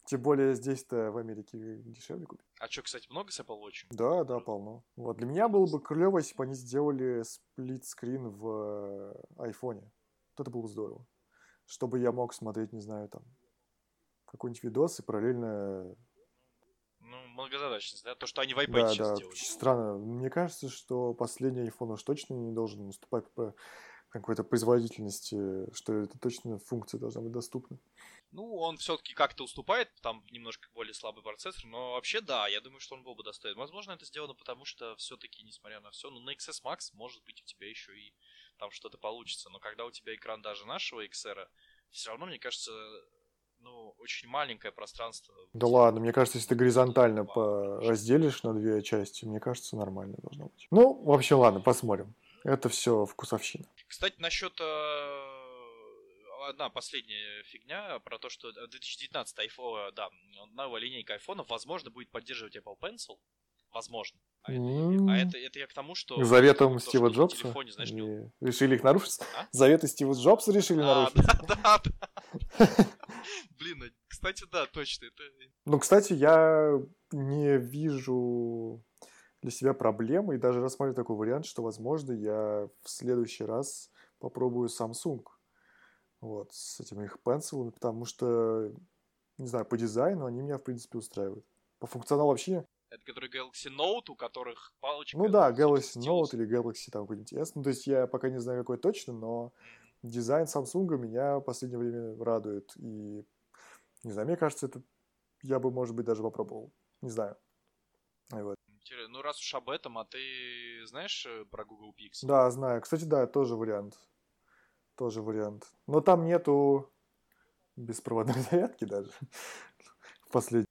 тем более здесь-то в Америке дешевле купить. А что, кстати, много с Apple Watch? Да, да, полно. Вот. Для меня было бы клево, если бы они сделали сплит-скрин в э, айфоне. Вот это было бы здорово. Чтобы я мог смотреть, не знаю, там, какой-нибудь видос и параллельно... Ну, многозадачность, да? То, что они в iPad да, сейчас да. делают. Странно. Мне кажется, что последний iPhone уж точно не должен наступать по какой-то производительности, что это точно функция должна быть доступна. Ну, он все-таки как-то уступает, там немножко более слабый процессор, но вообще да, я думаю, что он был бы достоин. Возможно, это сделано потому, что все-таки, несмотря на все, ну, на XS Max, может быть, у тебя еще и там что-то получится. Но когда у тебя экран даже нашего XR, все равно, мне кажется, ну, очень маленькое пространство. Да ладно, мне кажется, если ты горизонтально разделишь на две части, мне кажется, нормально должно быть. Ну, в общем, ладно, посмотрим. Это все вкусовщина. Кстати, насчет э, одна последняя фигня про то, что 2019 iPhone, да, новая линейка айфонов, возможно, будет поддерживать Apple Pencil. Возможно. А, mm. это, а это, это я к тому, что... Заветом то, Стива что Джобса? Телефоне, знаешь, не... Решили их нарушить? А? Заветы Стива Джобса решили а, нарушить? Да, да, да. Блин, кстати, да, точно. Это... Ну, кстати, я не вижу для себя проблемы и даже рассматриваю такой вариант, что, возможно, я в следующий раз попробую Samsung вот, с этими их пенсилами, потому что, не знаю, по дизайну они меня, в принципе, устраивают. По функционалу вообще это который Galaxy Note, у которых палочка... Ну да, Galaxy Note или Galaxy там какой-нибудь S. Ну, то есть я пока не знаю, какой точно, но дизайн Samsung меня в последнее время радует. И, не знаю, мне кажется, это я бы, может быть, даже попробовал. Не знаю. Вот. Ну, раз уж об этом, а ты знаешь э, про Google Pixel? Да, знаю. Кстати, да, тоже вариант. Тоже вариант. Но там нету беспроводной зарядки даже. В последнем.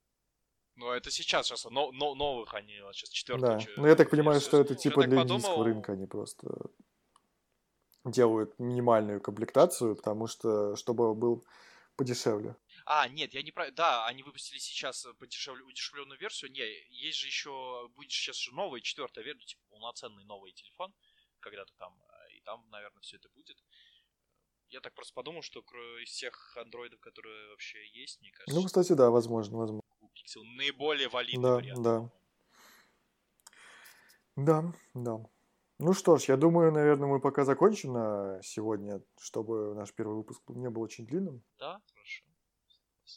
Ну, это сейчас, сейчас, но, но, новых они, сейчас четвертый. Да, ну я так понимаю, что это типа для подумал... низкого рынка, они просто делают минимальную комплектацию, потому что, чтобы был подешевле. А, нет, я не про... Да, они выпустили сейчас подешевле... удешевленную версию. Не, есть же еще... Будет сейчас же новая четвертая версия, типа полноценный новый телефон, когда-то там. И там, наверное, все это будет. Я так просто подумал, что из всех андроидов, которые вообще есть, мне кажется... Ну, кстати, да, возможно, возможно. Pixel наиболее валидный да, вариант. Да, да, да. Ну что ж, я думаю, наверное, мы пока закончим на сегодня, чтобы наш первый выпуск не был очень длинным. Да.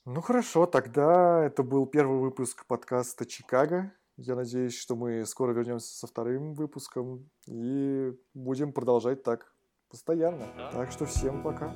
Ну хорошо, тогда это был первый выпуск подкаста «Чикаго». Я надеюсь, что мы скоро вернемся со вторым выпуском и будем продолжать так постоянно. Так что всем пока.